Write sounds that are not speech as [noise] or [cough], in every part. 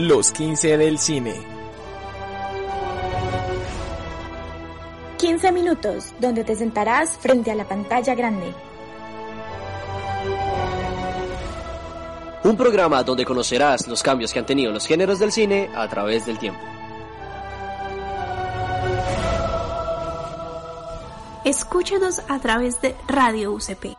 Los 15 del cine. 15 minutos donde te sentarás frente a la pantalla grande. Un programa donde conocerás los cambios que han tenido los géneros del cine a través del tiempo. Escúchanos a través de Radio UCP.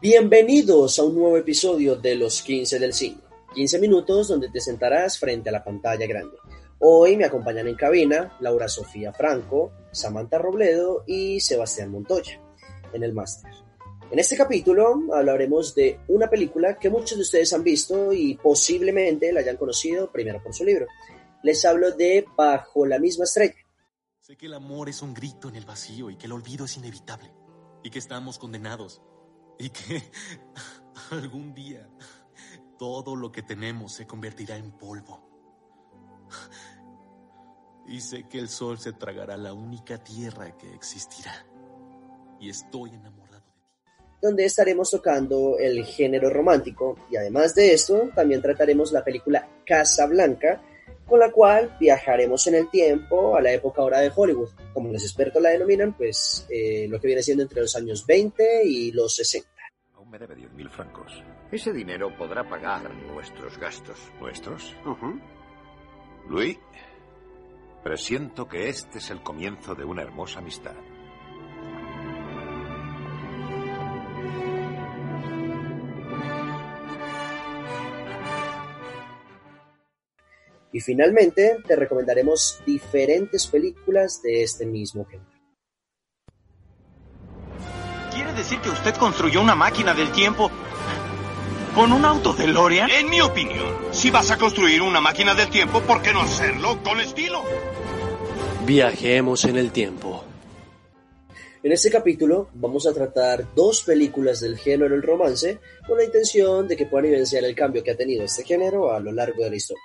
Bienvenidos a un nuevo episodio de Los 15 del Cine. 15 minutos donde te sentarás frente a la pantalla grande. Hoy me acompañan en cabina Laura Sofía Franco, Samantha Robledo y Sebastián Montoya en el máster. En este capítulo hablaremos de una película que muchos de ustedes han visto y posiblemente la hayan conocido primero por su libro. Les hablo de Bajo la misma estrella. Sé que el amor es un grito en el vacío y que el olvido es inevitable y que estamos condenados y que [laughs] algún día todo lo que tenemos se convertirá en polvo. Y sé que el sol se tragará la única tierra que existirá. Y estoy enamorado de ti. donde estaremos tocando el género romántico y además de esto también trataremos la película Casa Blanca con la cual viajaremos en el tiempo a la época ahora de Hollywood, como los expertos la denominan, pues eh, lo que viene siendo entre los años 20 y los 60. Me debe 10.000 francos. Ese dinero podrá pagar nuestros gastos. ¿Nuestros? Luis, presiento que este es el comienzo de una hermosa amistad. Y finalmente te recomendaremos diferentes películas de este mismo género. Decir que usted construyó una máquina del tiempo con un auto de Loria? En mi opinión, si vas a construir una máquina del tiempo, ¿por qué no hacerlo con estilo? Viajemos en el tiempo. En este capítulo vamos a tratar dos películas del género del romance con la intención de que puedan evidenciar el cambio que ha tenido este género a lo largo de la historia.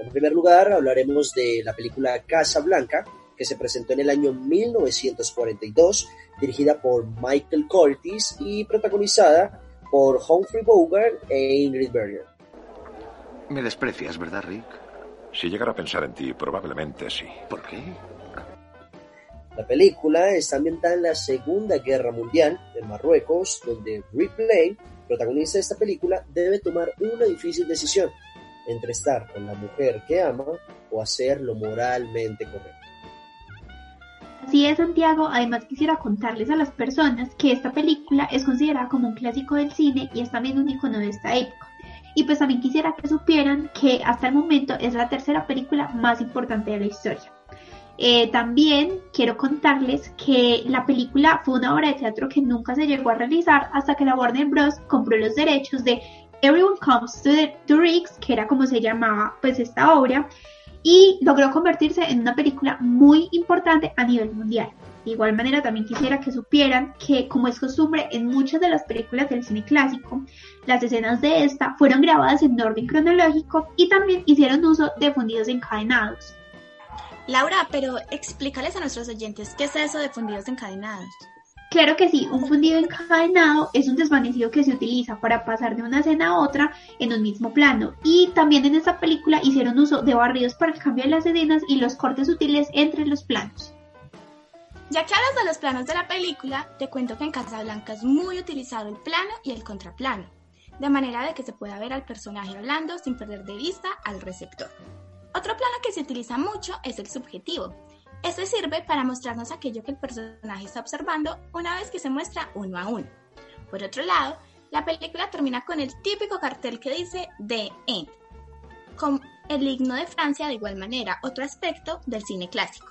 En primer lugar, hablaremos de la película Casa Blanca, que se presentó en el año 1942, dirigida por Michael Curtis y protagonizada por Humphrey Bogart e Ingrid Bergman. Me desprecias, ¿verdad, Rick? Si llegara a pensar en ti, probablemente sí. ¿Por qué? La película está ambientada en la Segunda Guerra Mundial en Marruecos, donde Ripley, protagonista de esta película, debe tomar una difícil decisión entre estar con la mujer que ama o hacer lo moralmente correcto. Así es, Santiago. Además, quisiera contarles a las personas que esta película es considerada como un clásico del cine y es también un icono de esta época. Y pues también quisiera que supieran que hasta el momento es la tercera película más importante de la historia. Eh, también quiero contarles que la película fue una obra de teatro que nunca se llegó a realizar hasta que la Warner Bros. compró los derechos de Everyone Comes to, the, to que era como se llamaba pues esta obra, y logró convertirse en una película muy importante a nivel mundial. De igual manera también quisiera que supieran que como es costumbre en muchas de las películas del cine clásico, las escenas de esta fueron grabadas en orden cronológico y también hicieron uso de fundidos encadenados. Laura, pero explícales a nuestros oyentes qué es eso de fundidos encadenados. Claro que sí, un fundido encadenado es un desvanecido que se utiliza para pasar de una escena a otra en un mismo plano. Y también en esta película hicieron uso de barridos para el cambio de las escenas y los cortes sutiles entre los planos. Ya que hablas de los planos de la película, te cuento que en Casablanca es muy utilizado el plano y el contraplano, de manera de que se pueda ver al personaje hablando sin perder de vista al receptor. Otro plano que se utiliza mucho es el subjetivo. Este sirve para mostrarnos aquello que el personaje está observando una vez que se muestra uno a uno. Por otro lado, la película termina con el típico cartel que dice The End, con el himno de Francia de igual manera, otro aspecto del cine clásico.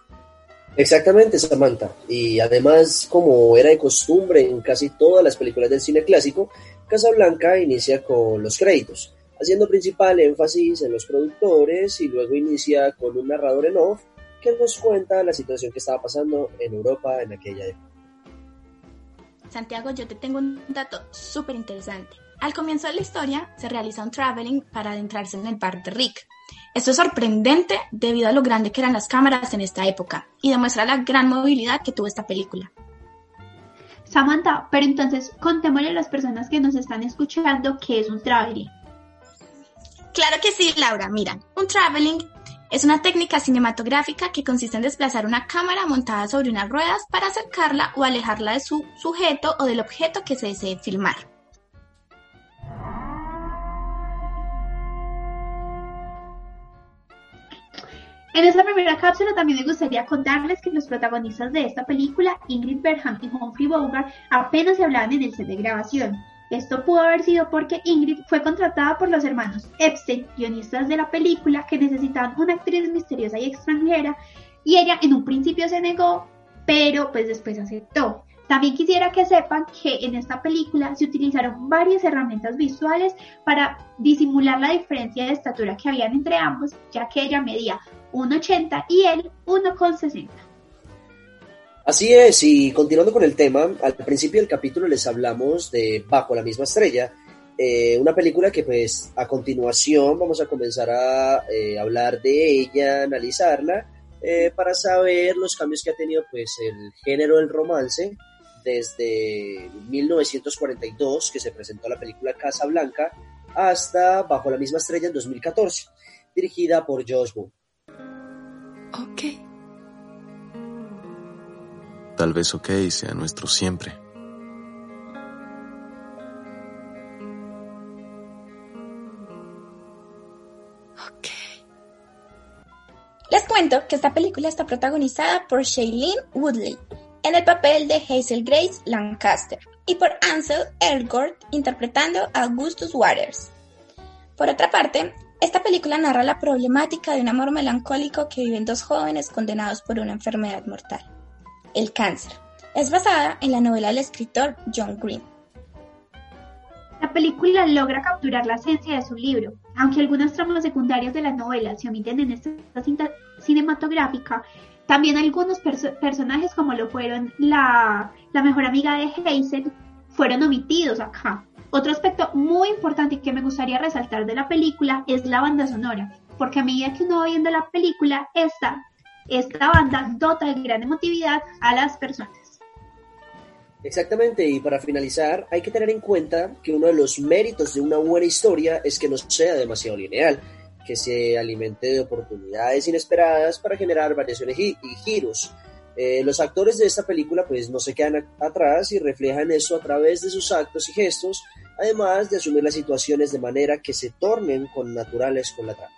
Exactamente, Samantha. Y además, como era de costumbre en casi todas las películas del cine clásico, Casablanca inicia con los créditos, haciendo principal énfasis en los productores y luego inicia con un narrador en off que nos cuenta la situación que estaba pasando en Europa en aquella época. Santiago, yo te tengo un dato súper interesante. Al comienzo de la historia se realiza un traveling para adentrarse en el bar de Rick. Esto es sorprendente debido a lo grande que eran las cámaras en esta época y demuestra la gran movilidad que tuvo esta película. Samantha, pero entonces contémosle a las personas que nos están escuchando qué es un traveling. Claro que sí, Laura. Mira, un traveling es una técnica cinematográfica que consiste en desplazar una cámara montada sobre unas ruedas para acercarla o alejarla de su sujeto o del objeto que se desee filmar. En esta primera cápsula también me gustaría contarles que los protagonistas de esta película, Ingrid Bergman y Humphrey Bogart, apenas se hablaban en el set de grabación. Esto pudo haber sido porque Ingrid fue contratada por los hermanos Epstein, guionistas de la película, que necesitaban una actriz misteriosa y extranjera, y ella en un principio se negó, pero pues después aceptó. También quisiera que sepan que en esta película se utilizaron varias herramientas visuales para disimular la diferencia de estatura que habían entre ambos, ya que ella medía 1,80 y él 1,60. Así es, y continuando con el tema, al principio del capítulo les hablamos de Bajo la misma estrella, eh, una película que pues a continuación vamos a comenzar a eh, hablar de ella, analizarla, eh, para saber los cambios que ha tenido pues el género del romance desde 1942, que se presentó la película Casa Blanca, hasta Bajo la misma estrella en 2014, dirigida por Josh Boone. Ok. Tal vez ok sea nuestro siempre. Ok. Les cuento que esta película está protagonizada por Shailene Woodley en el papel de Hazel Grace Lancaster y por Ansel Elgort interpretando a Augustus Waters. Por otra parte, esta película narra la problemática de un amor melancólico que viven dos jóvenes condenados por una enfermedad mortal, el cáncer. Es basada en la novela del escritor John Green. La película logra capturar la esencia de su libro, aunque algunas tramas secundarias de la novela se omiten en esta cinta cinematográfica, también algunos personajes como lo fueron la, la mejor amiga de Hazel fueron omitidos acá. Otro aspecto muy importante que me gustaría resaltar de la película es la banda sonora, porque a medida que uno va viendo la película, esta, esta banda dota de gran emotividad a las personas. Exactamente, y para finalizar, hay que tener en cuenta que uno de los méritos de una buena historia es que no sea demasiado lineal, que se alimente de oportunidades inesperadas para generar variaciones y, giros. Eh, los actores de esta película pues no se quedan atrás y reflejan eso a través de sus actos y gestos, además de asumir las situaciones de manera que se tornen con naturales con la trama.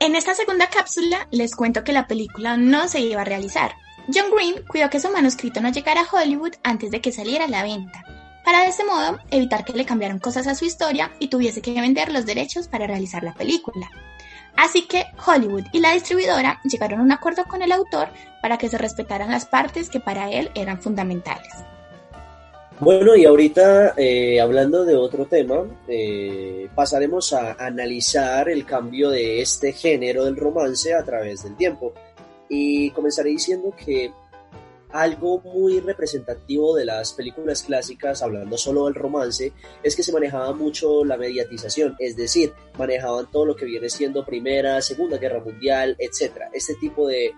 En esta segunda cápsula les cuento que la película no se iba a realizar. John Green cuidó que su manuscrito no llegara a Hollywood antes de que saliera a la venta, para de ese modo evitar que le cambiaran cosas a su historia y tuviese que vender los derechos para realizar la película. Así que Hollywood y la distribuidora llegaron a un acuerdo con el autor para que se respetaran las partes que para él eran fundamentales. Bueno, y ahorita eh, hablando de otro tema, eh, pasaremos a analizar el cambio de este género del romance a través del tiempo. Y comenzaré diciendo que algo muy representativo de las películas clásicas, hablando solo del romance, es que se manejaba mucho la mediatización, es decir, manejaban todo lo que viene siendo Primera, Segunda Guerra Mundial, etcétera, este tipo de,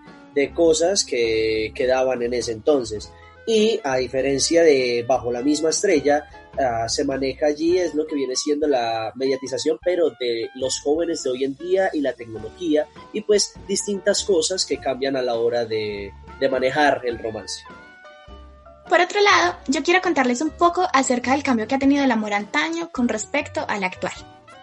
cosas que quedaban en ese entonces. Y a diferencia de Bajo la misma estrella, ah, se maneja allí es lo que viene siendo la mediatización, pero de los jóvenes de hoy en día y la tecnología y pues distintas cosas que cambian a la hora de, de manejar el romance. Por otro lado, yo quiero contarles un poco acerca del cambio que ha tenido el amor antaño con respecto al actual.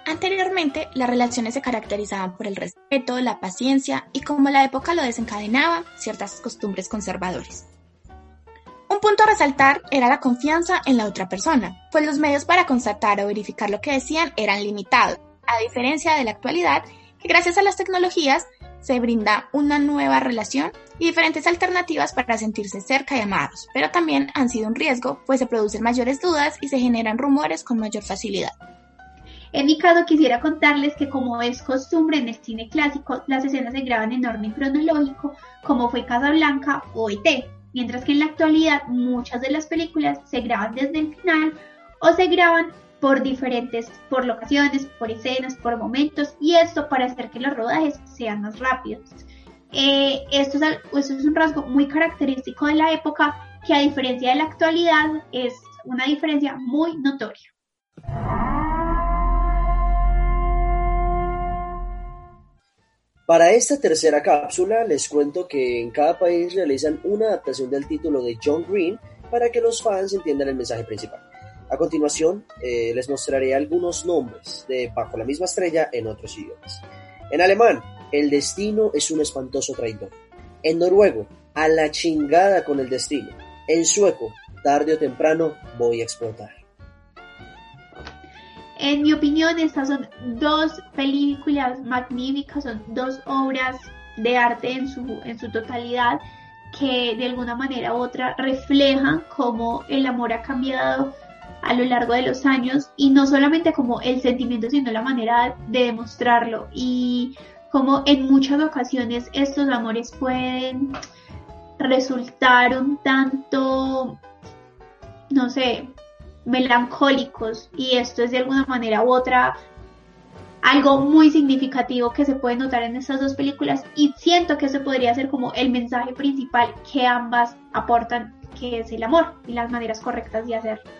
Anteriormente, las relaciones se caracterizaban por el respeto, la paciencia y como la época lo desencadenaba, ciertas costumbres conservadores. Un punto a resaltar era la confianza en la otra persona, pues los medios para constatar o verificar lo que decían eran limitados, a diferencia de la actualidad, que gracias a las tecnologías se brinda una nueva relación y diferentes alternativas para sentirse cerca y amados, pero también han sido un riesgo, pues se producen mayores dudas y se generan rumores con mayor facilidad. En mi caso quisiera contarles que como es costumbre en el cine clásico, las escenas se graban en orden cronológico, como fue Casablanca o ET, mientras que en la actualidad muchas de las películas se graban desde el final o se graban por diferentes, por locaciones, por escenas, por momentos, y esto para hacer que los rodajes sean más rápidos. Eh, esto, es, esto es un rasgo muy característico de la época que a diferencia de la actualidad es una diferencia muy notoria. Para esta tercera cápsula les cuento que en cada país realizan una adaptación del título de John Green para que los fans entiendan el mensaje principal. A continuación, eh, les mostraré algunos nombres de Bajo la misma estrella en otros idiomas. En alemán, el destino es un espantoso traidor. En noruego, a la chingada con el destino. En sueco, tarde o temprano voy a explotar. En mi opinión, estas son dos películas magníficas, son dos obras de arte en su, en su totalidad que de alguna manera u otra reflejan cómo el amor ha cambiado a lo largo de los años y no solamente como el sentimiento, sino la manera de demostrarlo y como en muchas ocasiones estos amores pueden resultar un tanto, no sé, melancólicos y esto es de alguna manera u otra algo muy significativo que se puede notar en estas dos películas y siento que eso podría ser como el mensaje principal que ambas aportan, que es el amor y las maneras correctas de hacerlo.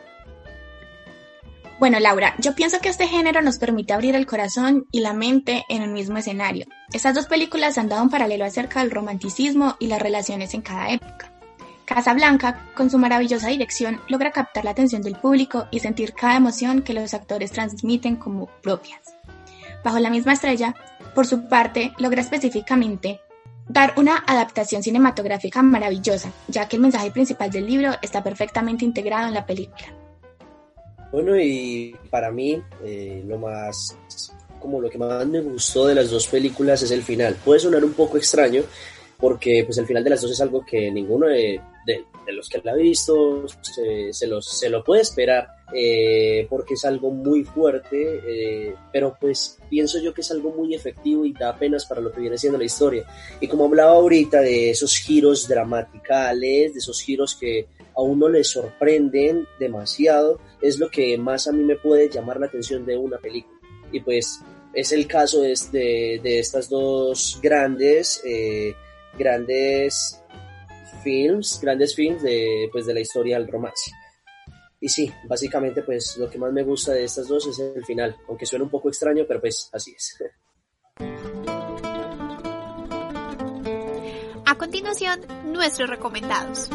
Bueno, Laura, yo pienso que este género nos permite abrir el corazón y la mente en un mismo escenario. Estas dos películas han dado un paralelo acerca del romanticismo y las relaciones en cada época. Casablanca, con su maravillosa dirección, logra captar la atención del público y sentir cada emoción que los actores transmiten como propias. Bajo la misma estrella, por su parte, logra específicamente dar una adaptación cinematográfica maravillosa, ya que el mensaje principal del libro está perfectamente integrado en la película. Bueno, y para mí eh, lo más, como lo que más me gustó de las dos películas es el final. Puede sonar un poco extraño porque pues el final de las dos es algo que ninguno de, los que la ha visto se, se, lo puede esperar eh, porque es algo muy fuerte, eh, pero pues pienso yo que es algo muy efectivo y da apenas para lo que viene siendo la historia. Y como hablaba ahorita de esos giros dramaticales, de esos giros que a uno le sorprenden demasiado, es lo que más a mí me puede llamar la atención de una película. Y pues es el caso de, de, estas dos grandes, eh, grandes films, grandes films de, pues, de la historia del romance. Y sí, básicamente pues lo que más me gusta de estas dos es el final, aunque suena un poco extraño, pero pues así es. A continuación, nuestros recomendados.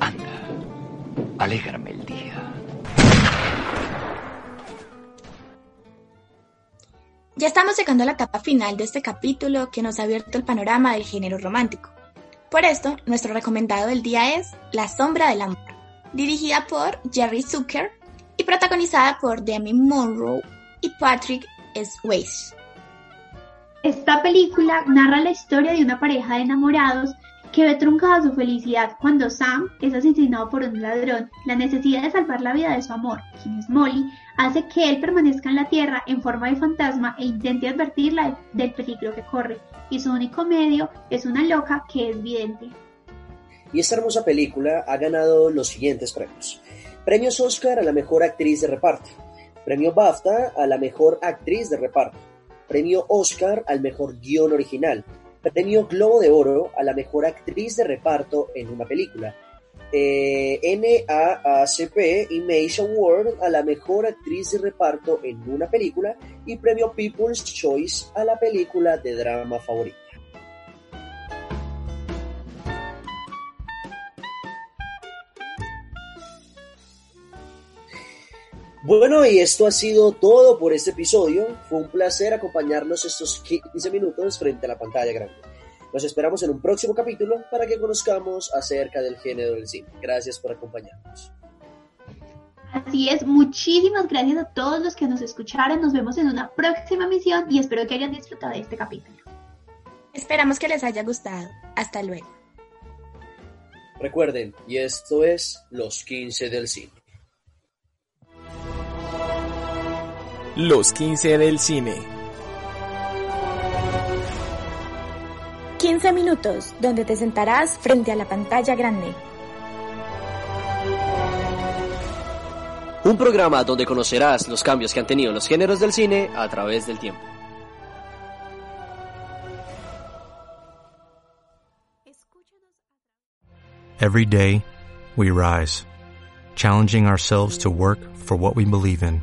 Anda, alégrame el día. Ya estamos llegando a la etapa final de este capítulo que nos ha abierto el panorama del género romántico. Por esto, nuestro recomendado del día es La sombra del amor, dirigida por Jerry Zucker y protagonizada por Demi Monroe y Patrick Swayze. Esta película narra la historia de una pareja de enamorados que ve truncada su felicidad cuando Sam es asesinado por un ladrón. La necesidad de salvar la vida de su amor, quien es Molly, hace que él permanezca en la Tierra en forma de fantasma e intente advertirla del peligro que corre. Y su único medio es una loca que es vidente. Y esta hermosa película ha ganado los siguientes premios. Premios Oscar a la mejor actriz de reparto. Premio BAFTA a la mejor actriz de reparto. Premio Oscar al mejor guion original Premio Globo de Oro a la mejor actriz de reparto en una película. Eh, NAACP Image Award a la mejor actriz de reparto en una película y premio People's Choice a la película de drama favorita. Bueno, y esto ha sido todo por este episodio. Fue un placer acompañarnos estos 15 minutos frente a la pantalla grande. Nos esperamos en un próximo capítulo para que conozcamos acerca del género del cine. Gracias por acompañarnos. Así es, muchísimas gracias a todos los que nos escucharon. Nos vemos en una próxima misión y espero que hayan disfrutado de este capítulo. Esperamos que les haya gustado. Hasta luego. Recuerden, y esto es Los 15 del Cine. Los 15 del Cine. 15 minutos donde te sentarás frente a la pantalla grande. Un programa donde conocerás los cambios que han tenido los géneros del cine a través del tiempo. Every day, we rise, challenging ourselves to work for what we believe in.